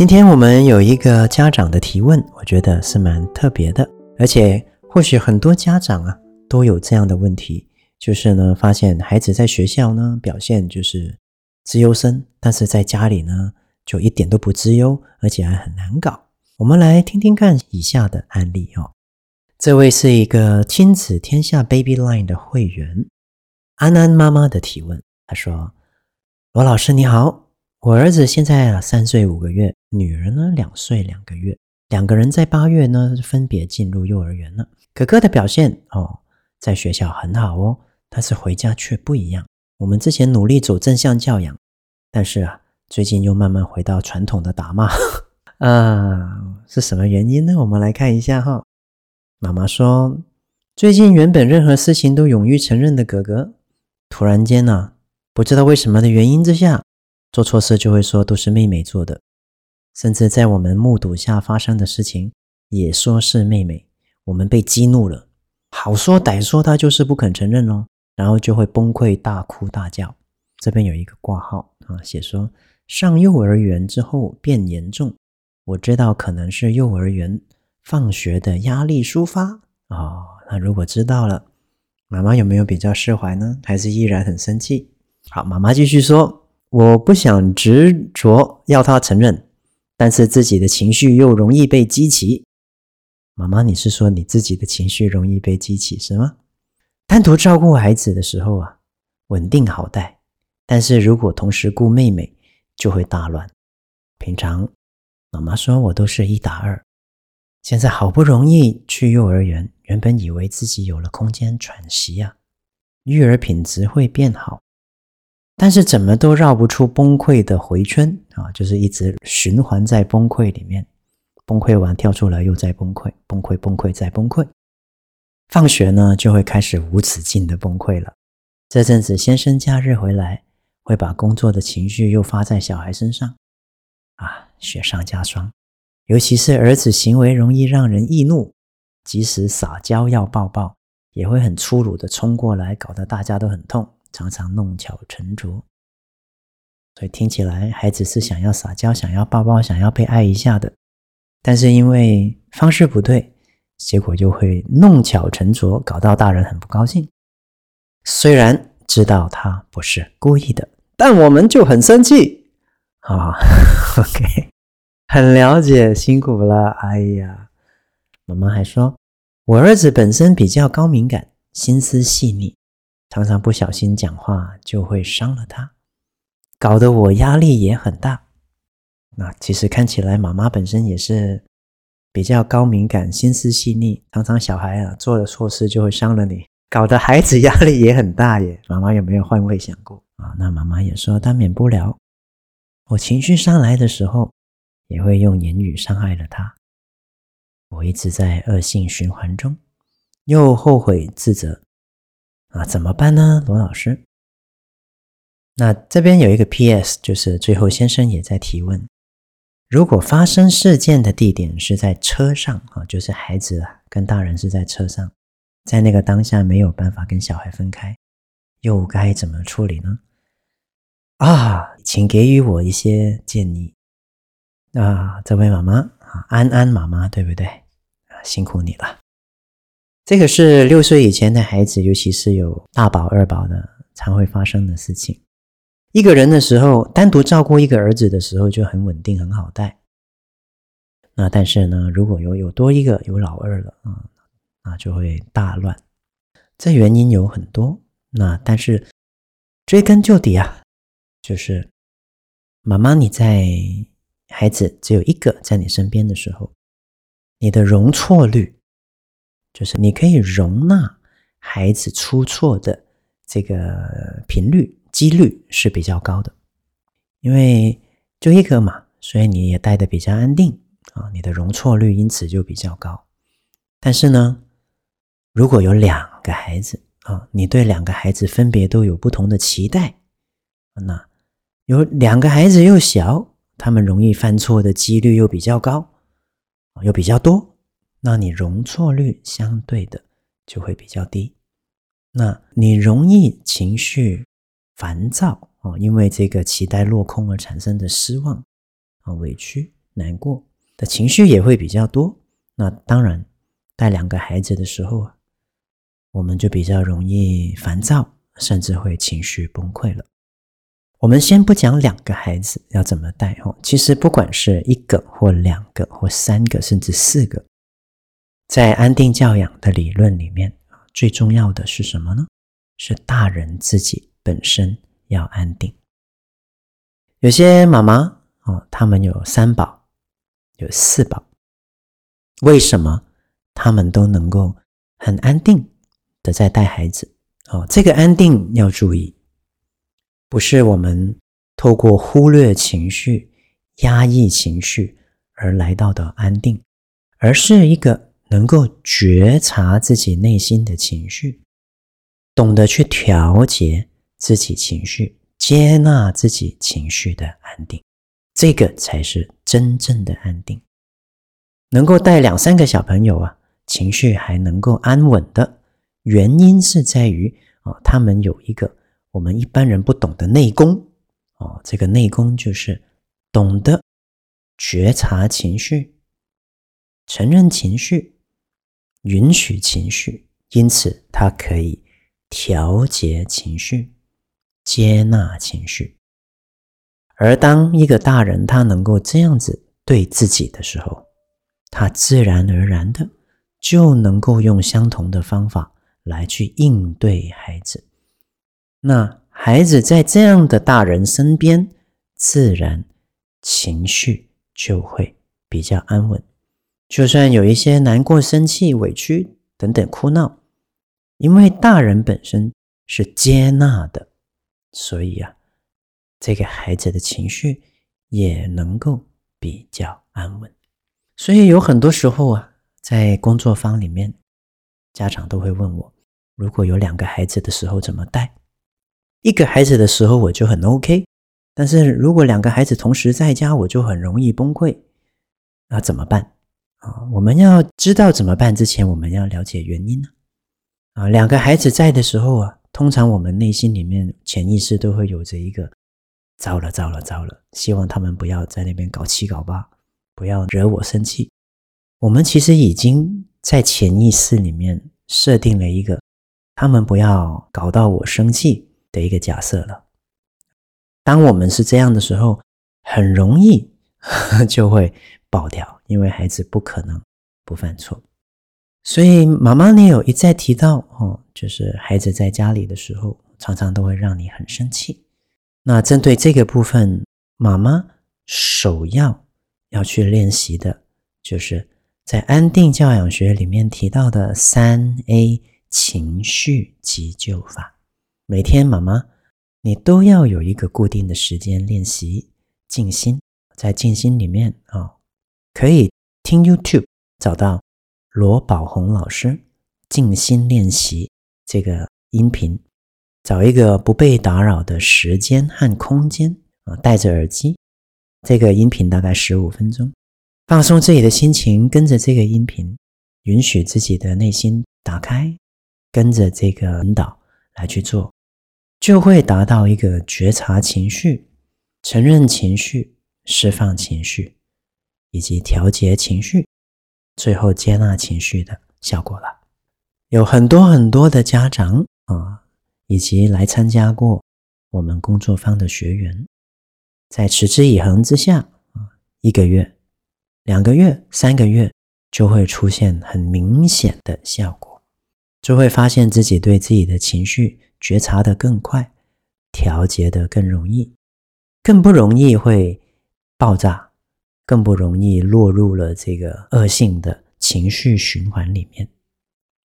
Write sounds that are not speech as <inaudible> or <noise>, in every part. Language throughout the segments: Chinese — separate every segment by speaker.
Speaker 1: 今天我们有一个家长的提问，我觉得是蛮特别的，而且或许很多家长啊都有这样的问题，就是呢，发现孩子在学校呢表现就是资优生，但是在家里呢就一点都不资优，而且还很难搞。我们来听听看以下的案例哦。这位是一个亲子天下 Baby Line 的会员安安妈妈的提问，她说：“罗老师你好。”我儿子现在啊三岁五个月，女儿呢两岁两个月，两个人在八月呢分别进入幼儿园了。哥哥的表现哦，在学校很好哦，但是回家却不一样。我们之前努力走正向教养，但是啊，最近又慢慢回到传统的打骂 <laughs> 啊，是什么原因呢？我们来看一下哈。妈妈说，最近原本任何事情都勇于承认的哥哥，突然间呢、不知道为什么的原因之下。做错事就会说都是妹妹做的，甚至在我们目睹下发生的事情，也说是妹妹。我们被激怒了，好说歹说，他就是不肯承认哦，然后就会崩溃大哭大叫。这边有一个挂号啊，写说上幼儿园之后变严重，我知道可能是幼儿园放学的压力抒发哦。那如果知道了，妈妈有没有比较释怀呢？还是依然很生气？好，妈妈继续说。我不想执着要他承认，但是自己的情绪又容易被激起。妈妈，你是说你自己的情绪容易被激起是吗？单独照顾孩子的时候啊，稳定好带，但是如果同时顾妹妹，就会大乱。平常妈妈说我都是一打二，现在好不容易去幼儿园，原本以为自己有了空间喘息呀，育儿品质会变好。但是怎么都绕不出崩溃的回圈啊，就是一直循环在崩溃里面，崩溃完跳出来又再崩溃，崩溃崩溃再崩溃。放学呢就会开始无止境的崩溃了。这阵子先生假日回来，会把工作的情绪又发在小孩身上，啊，雪上加霜。尤其是儿子行为容易让人易怒，即使撒娇要抱抱，也会很粗鲁的冲过来，搞得大家都很痛。常常弄巧成拙，所以听起来孩子是想要撒娇、想要抱抱、想要被爱一下的，但是因为方式不对，结果就会弄巧成拙，搞到大人很不高兴。虽然知道他不是故意的，但我们就很生气啊。<laughs> OK，很了解，辛苦了。哎呀，妈妈还说，我儿子本身比较高敏感，心思细腻。常常不小心讲话就会伤了他，搞得我压力也很大。那其实看起来妈妈本身也是比较高敏感、心思细腻，常常小孩啊做了错事就会伤了你，搞得孩子压力也很大耶。<laughs> 妈妈有没有换位想过啊？那妈妈也说，但免不了我情绪上来的时候，也会用言语伤害了他。我一直在恶性循环中，又后悔自责。啊，怎么办呢，罗老师？那这边有一个 PS，就是最后先生也在提问：如果发生事件的地点是在车上啊，就是孩子跟大人是在车上，在那个当下没有办法跟小孩分开，又该怎么处理呢？啊，请给予我一些建议。啊，这位妈妈啊，安安妈妈，对不对？啊，辛苦你了。这个是六岁以前的孩子，尤其是有大宝、二宝的，常会发生的事情。一个人的时候，单独照顾一个儿子的时候就很稳定、很好带。那但是呢，如果有有多一个有老二了啊，那就会大乱。这原因有很多。那但是追根究底啊，就是妈妈你在孩子只有一个在你身边的时候，你的容错率。就是你可以容纳孩子出错的这个频率、几率是比较高的，因为就一个嘛，所以你也带的比较安定啊，你的容错率因此就比较高。但是呢，如果有两个孩子啊，你对两个孩子分别都有不同的期待，那有两个孩子又小，他们容易犯错的几率又比较高，又比较多，那你容错率相对的就会比较低。那你容易情绪烦躁哦，因为这个期待落空而产生的失望啊、委屈、难过的情绪也会比较多。那当然。带两个孩子的时候啊，我们就比较容易烦躁，甚至会情绪崩溃了。我们先不讲两个孩子要怎么带哦，其实不管是一个或两个或三个，甚至四个，在安定教养的理论里面啊，最重要的是什么呢？是大人自己本身要安定。有些妈妈哦，他们有三宝，有四宝，为什么？他们都能够很安定的在带孩子哦，这个安定要注意，不是我们透过忽略情绪、压抑情绪而来到的安定，而是一个能够觉察自己内心的情绪，懂得去调节自己情绪、接纳自己情绪的安定，这个才是真正的安定。能够带两三个小朋友啊。情绪还能够安稳的原因是在于哦，他们有一个我们一般人不懂的内功哦，这个内功就是懂得觉察情绪、承认情绪、允许情绪，因此他可以调节情绪、接纳情绪。而当一个大人他能够这样子对自己的时候，他自然而然的。就能够用相同的方法来去应对孩子。那孩子在这样的大人身边，自然情绪就会比较安稳。就算有一些难过、生气、委屈等等哭闹，因为大人本身是接纳的，所以啊，这个孩子的情绪也能够比较安稳。所以有很多时候啊。在工作坊里面，家长都会问我，如果有两个孩子的时候怎么带？一个孩子的时候我就很 OK，但是如果两个孩子同时在家，我就很容易崩溃。那怎么办？啊，我们要知道怎么办之前，我们要了解原因呢。啊，两个孩子在的时候啊，通常我们内心里面潜意识都会有着一个糟了糟了糟了，希望他们不要在那边搞七搞八，不要惹我生气。我们其实已经在潜意识里面设定了一个他们不要搞到我生气的一个假设了。当我们是这样的时候，很容易 <laughs> 就会爆掉，因为孩子不可能不犯错。所以妈妈，你有一再提到哦，就是孩子在家里的时候，常常都会让你很生气。那针对这个部分，妈妈首要要去练习的就是。在安定教养学里面提到的三 A 情绪急救法，每天妈妈你都要有一个固定的时间练习静心。在静心里面啊、哦，可以听 YouTube 找到罗宝红老师静心练习这个音频，找一个不被打扰的时间和空间啊，戴着耳机，这个音频大概十五分钟。放松自己的心情，跟着这个音频，允许自己的内心打开，跟着这个引导来去做，就会达到一个觉察情绪、承认情绪、释放情绪，以及调节情绪，最后接纳情绪的效果了。有很多很多的家长啊，以及来参加过我们工作坊的学员，在持之以恒之下啊，一个月。两个月、三个月就会出现很明显的效果，就会发现自己对自己的情绪觉察的更快，调节的更容易，更不容易会爆炸，更不容易落入了这个恶性的情绪循环里面。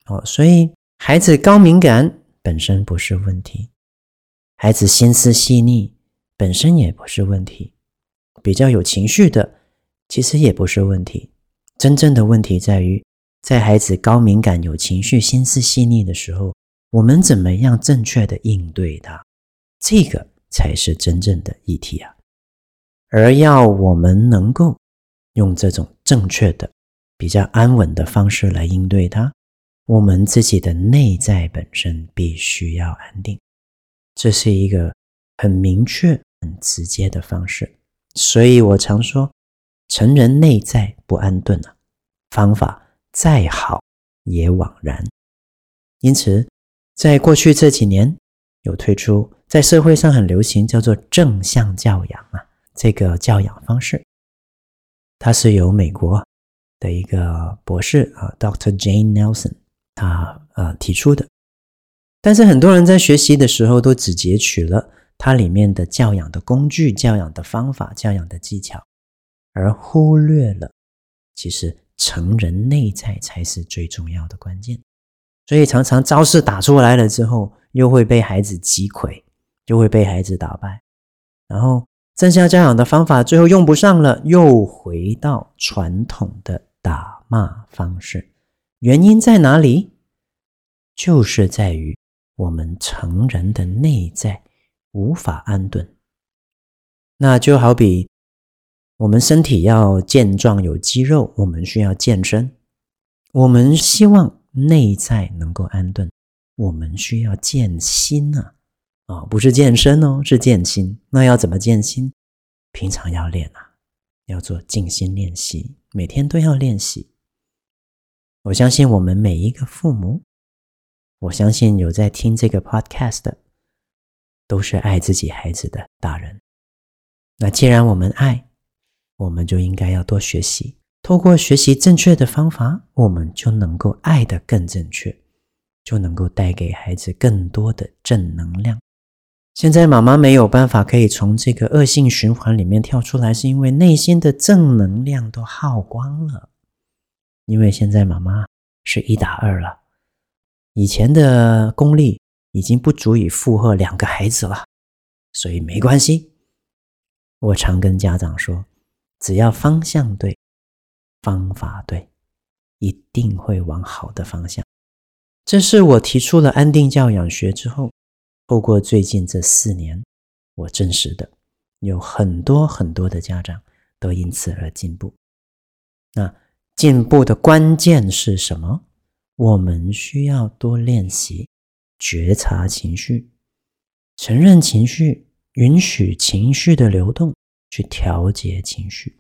Speaker 1: 哦，所以孩子高敏感本身不是问题，孩子心思细腻本身也不是问题，比较有情绪的。其实也不是问题。真正的问题在于，在孩子高敏感、有情绪、心思细腻的时候，我们怎么样正确的应对他？这个才是真正的议题啊！而要我们能够用这种正确的、比较安稳的方式来应对它，我们自己的内在本身必须要安定。这是一个很明确、很直接的方式。所以我常说，成人内在不安顿啊，方法再好也枉然。因此，在过去这几年，有推出在社会上很流行叫做正向教养啊，这个教养方式，它是由美国的一个博士啊，Dr. Jane Nelson，他呃提出的。但是很多人在学习的时候，都只截取了它里面的教养的工具、教养的方法、教养的技巧，而忽略了其实成人内在才是最重要的关键。所以常常招式打出来了之后，又会被孩子击溃，又会被孩子打败。然后增加教养的方法最后用不上了，又回到传统的打骂方式。原因在哪里？就是在于。我们成人的内在无法安顿，那就好比我们身体要健壮有肌肉，我们需要健身。我们希望内在能够安顿，我们需要健心啊！啊，不是健身哦，是健心。那要怎么健心？平常要练啊，要做静心练习，每天都要练习。我相信我们每一个父母。我相信有在听这个 podcast 的，都是爱自己孩子的大人。那既然我们爱，我们就应该要多学习。透过学习正确的方法，我们就能够爱得更正确，就能够带给孩子更多的正能量。现在妈妈没有办法可以从这个恶性循环里面跳出来，是因为内心的正能量都耗光了。因为现在妈妈是一打二了。以前的功力已经不足以负荷两个孩子了，所以没关系。我常跟家长说，只要方向对，方法对，一定会往好的方向。这是我提出了安定教养学之后，透过最近这四年，我证实的，有很多很多的家长都因此而进步。那进步的关键是什么？我们需要多练习觉察情绪，承认情绪，允许情绪的流动，去调节情绪。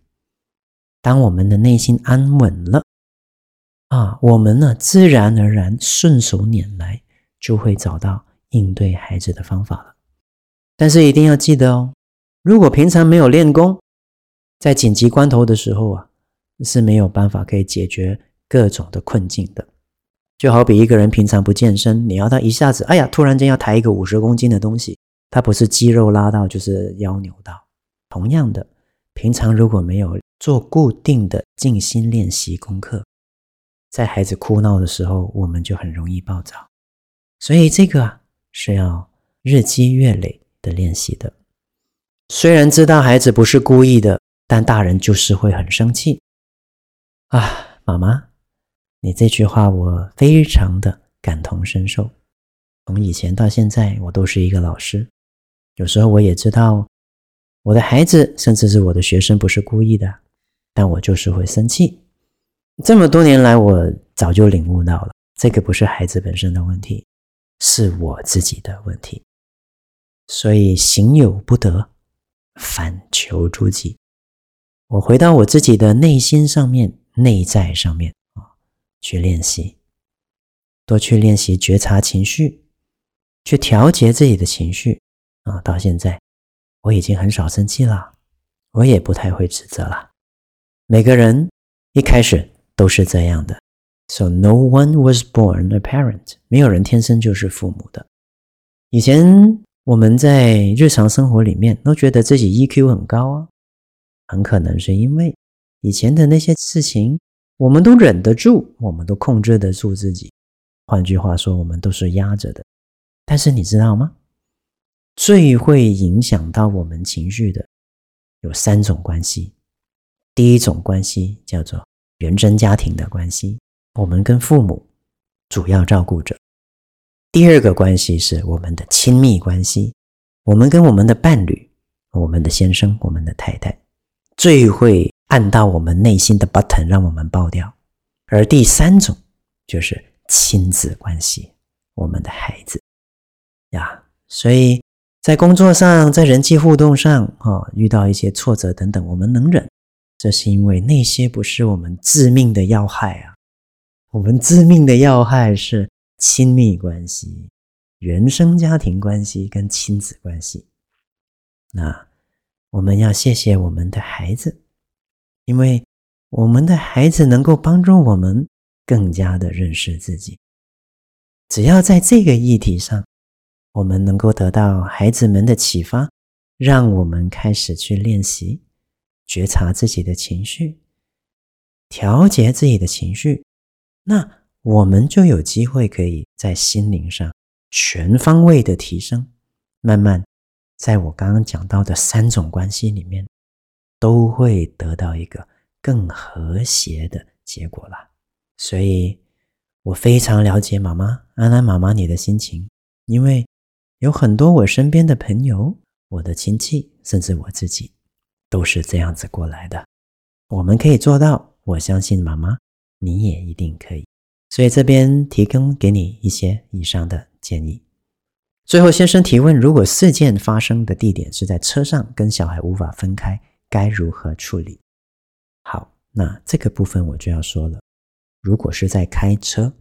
Speaker 1: 当我们的内心安稳了，啊，我们呢，自然而然顺手拈来，就会找到应对孩子的方法了。但是一定要记得哦，如果平常没有练功，在紧急关头的时候啊，是没有办法可以解决各种的困境的。就好比一个人平常不健身，你要他一下子，哎呀，突然间要抬一个五十公斤的东西，他不是肌肉拉到，就是腰扭到。同样的，平常如果没有做固定的静心练习功课，在孩子哭闹的时候，我们就很容易暴躁。所以这个啊，是要日积月累的练习的。虽然知道孩子不是故意的，但大人就是会很生气啊，妈妈。你这句话我非常的感同身受。从以前到现在，我都是一个老师。有时候我也知道我的孩子，甚至是我的学生，不是故意的，但我就是会生气。这么多年来，我早就领悟到了，这个不是孩子本身的问题，是我自己的问题。所以行有不得，反求诸己。我回到我自己的内心上面，内在上面啊。去练习，多去练习觉察情绪，去调节自己的情绪啊！到现在，我已经很少生气了，我也不太会指责了。每个人一开始都是这样的，So no one was born a parent，没有人天生就是父母的。以前我们在日常生活里面都觉得自己 EQ 很高啊，很可能是因为以前的那些事情。我们都忍得住，我们都控制得住自己。换句话说，我们都是压着的。但是你知道吗？最会影响到我们情绪的有三种关系。第一种关系叫做原生家庭的关系，我们跟父母主要照顾者。第二个关系是我们的亲密关系，我们跟我们的伴侣、我们的先生、我们的太太，最会按到我们内心的 button，让我们爆掉。而第三种就是亲子关系，我们的孩子呀。所以在工作上，在人际互动上，啊，遇到一些挫折等等，我们能忍。这是因为那些不是我们致命的要害啊，我们致命的要害是亲密关系、原生家庭关系跟亲子关系。那我们要谢谢我们的孩子，因为我们的孩子能够帮助我们更加的认识自己。只要在这个议题上，我们能够得到孩子们的启发，让我们开始去练习。觉察自己的情绪，调节自己的情绪，那我们就有机会可以在心灵上全方位的提升。慢慢，在我刚刚讲到的三种关系里面，都会得到一个更和谐的结果啦。所以，我非常了解妈妈安安妈妈你的心情，因为有很多我身边的朋友、我的亲戚，甚至我自己。都是这样子过来的，我们可以做到，我相信妈妈，你也一定可以。所以这边提供给你一些以上的建议。最后，先生提问：如果事件发生的地点是在车上，跟小孩无法分开，该如何处理？好，那这个部分我就要说了。如果是在开车，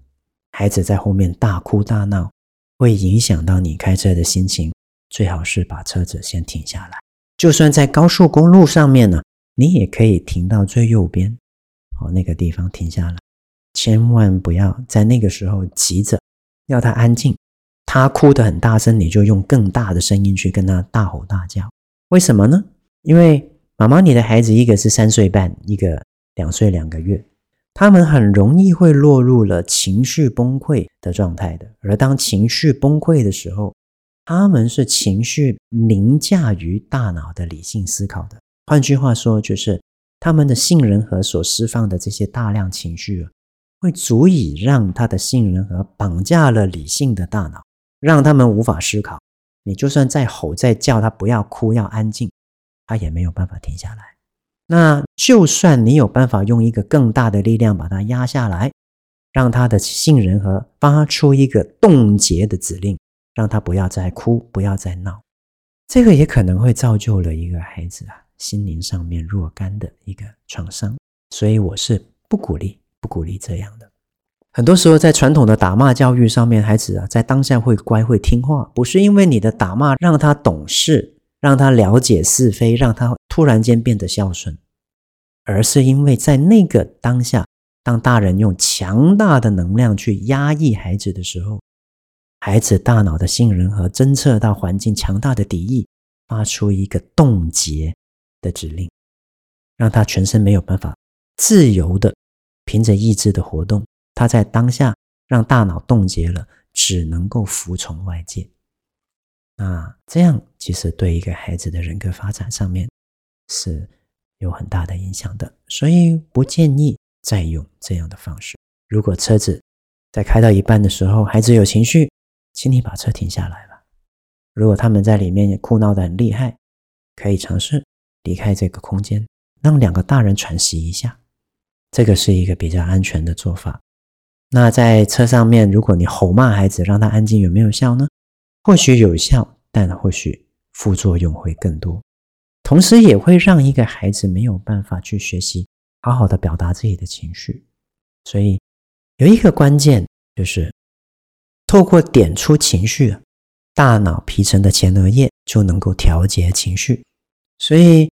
Speaker 1: 孩子在后面大哭大闹，会影响到你开车的心情，最好是把车子先停下来。就算在高速公路上面呢，你也可以停到最右边，哦，那个地方停下来，千万不要在那个时候急着要他安静。他哭得很大声，你就用更大的声音去跟他大吼大叫。为什么呢？因为妈妈，你的孩子一个是三岁半，一个两岁两个月，他们很容易会落入了情绪崩溃的状态的。而当情绪崩溃的时候，他们是情绪凌驾于大脑的理性思考的，换句话说，就是他们的杏仁核所释放的这些大量情绪，会足以让他的杏仁核绑架了理性的大脑，让他们无法思考。你就算再吼再叫他不要哭，要安静，他也没有办法停下来。那就算你有办法用一个更大的力量把他压下来，让他的杏仁核发出一个冻结的指令。让他不要再哭，不要再闹，这个也可能会造就了一个孩子啊心灵上面若干的一个创伤，所以我是不鼓励、不鼓励这样的。很多时候在传统的打骂教育上面，孩子啊在当下会乖会听话，不是因为你的打骂让他懂事，让他了解是非，让他突然间变得孝顺，而是因为在那个当下，当大人用强大的能量去压抑孩子的时候。孩子大脑的杏仁核侦测到环境强大的敌意，发出一个冻结的指令，让他全身没有办法自由的凭着意志的活动。他在当下让大脑冻结了，只能够服从外界。那这样其实对一个孩子的人格发展上面是有很大的影响的，所以不建议再用这样的方式。如果车子在开到一半的时候，孩子有情绪，请你把车停下来吧。如果他们在里面哭闹得很厉害，可以尝试离开这个空间，让两个大人喘息一下。这个是一个比较安全的做法。那在车上面，如果你吼骂孩子，让他安静，有没有效呢？或许有效，但或许副作用会更多。同时也会让一个孩子没有办法去学习，好好的表达自己的情绪。所以有一个关键就是。透过点出情绪，大脑皮层的前额叶就能够调节情绪。所以，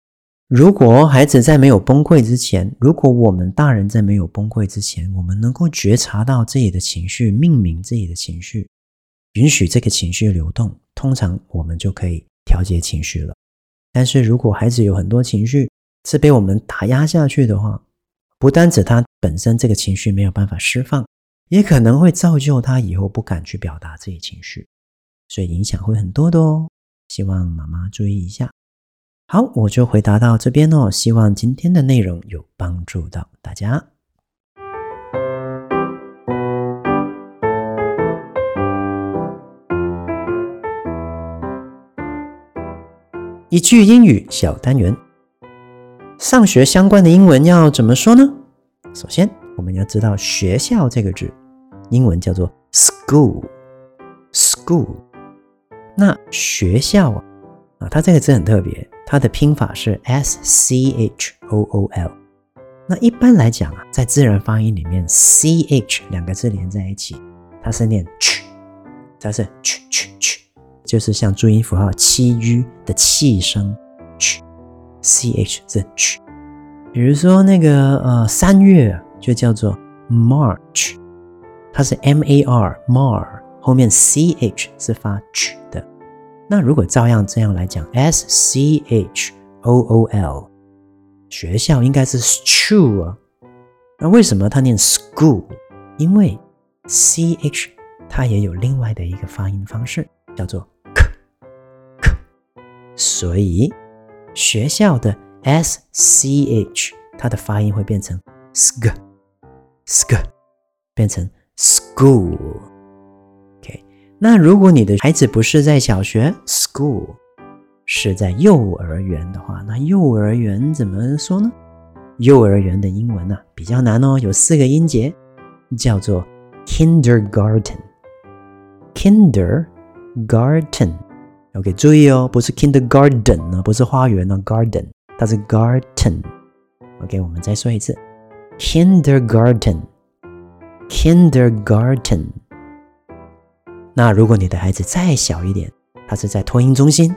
Speaker 1: 如果孩子在没有崩溃之前，如果我们大人在没有崩溃之前，我们能够觉察到自己的情绪，命名自己的情绪，允许这个情绪流动，通常我们就可以调节情绪了。但是如果孩子有很多情绪是被我们打压下去的话，不单指他本身这个情绪没有办法释放。也可能会造就他以后不敢去表达自己情绪，所以影响会很多的哦。希望妈妈注意一下。好，我就回答到这边哦。希望今天的内容有帮助到大家。一句英语小单元，上学相关的英文要怎么说呢？首先，我们要知道“学校”这个字，英文叫做 “school”，school。那学校啊，啊，它这个字很特别，它的拼法是 s c h o o l。那一般来讲啊，在自然发音里面，c h 两个字连在一起，它是念 ch，它是 ch ch ch。就是像注音符号七 u 的气声，ch，ch 是 ch。比如说那个呃三月就叫做 March，它是 m a r mar，后面 c h 是发 ch 的。那如果照样这样来讲，s c h o o l，学校应该是 school。那为什么它念 school？因为 c h 它也有另外的一个发音方式，叫做 k k，。所以学校的 s c h 它的发音会变成 sk sk 变成 school。那如果你的孩子不是在小学 school，是在幼儿园的话，那幼儿园怎么说呢？幼儿园的英文呢、比较难哦，有四个音节，叫做 kindergarten kindergarten。OK，注意哦，不是 kindergarten 呢，不是花园呢，garden，它是 garden。OK，我们再说一次，kindergarten，kindergarten。那如果你的孩子再小一点，他是在托婴中心，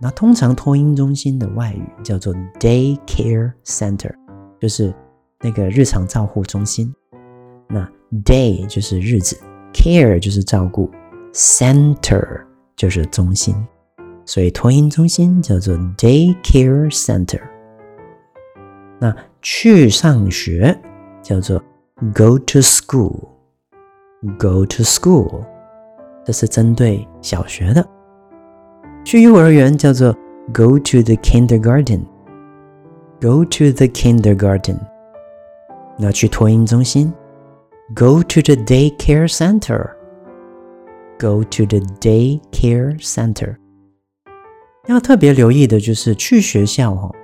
Speaker 1: 那通常托婴中心的外语叫做 daycare center，就是那个日常照护中心。那 day 就是日子，care 就是照顾，center。就是中心，所以托婴中心叫做 daycare center。那去上学叫做 go to school，go to school，这是针对小学的。去幼儿园叫做 go to the kindergarten，go to the kindergarten。那去托婴中心 go to the daycare center。Go to the daycare center。要特别留意的就是去学校哦，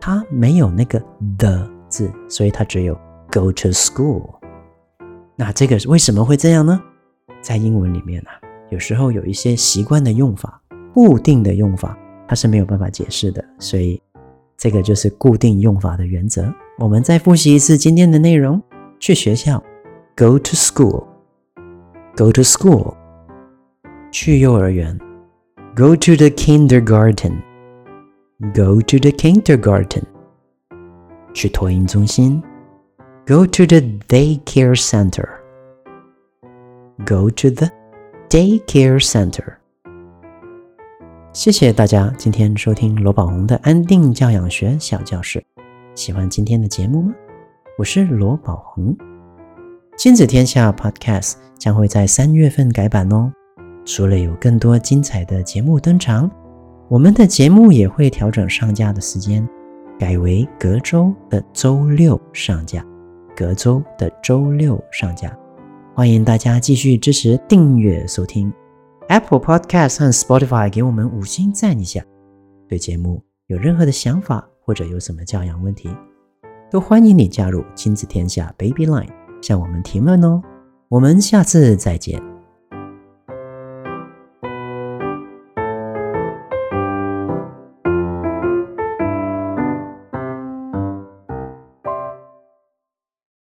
Speaker 1: 它没有那个 the 字，所以它只有 go to school。那这个为什么会这样呢？在英文里面啊，有时候有一些习惯的用法、固定的用法，它是没有办法解释的，所以这个就是固定用法的原则。我们再复习一次今天的内容：去学校，go to school，go to school。去幼儿园，go to the kindergarten，go to the kindergarten。去托婴中心，go to the daycare center Go to the daycare center。谢谢大家今天收听罗宝红的安定教养学小教室。喜欢今天的节目吗？我是罗宝红，亲子天下 Podcast 将会在三月份改版哦。除了有更多精彩的节目登场，我们的节目也会调整上架的时间，改为隔周的周六上架。隔周的周六上架，欢迎大家继续支持订阅收听 Apple Podcast 和 Spotify，给我们五星赞一下。对节目有任何的想法或者有什么教养问题，都欢迎你加入亲子天下 Baby Line 向我们提问哦。我们下次再见。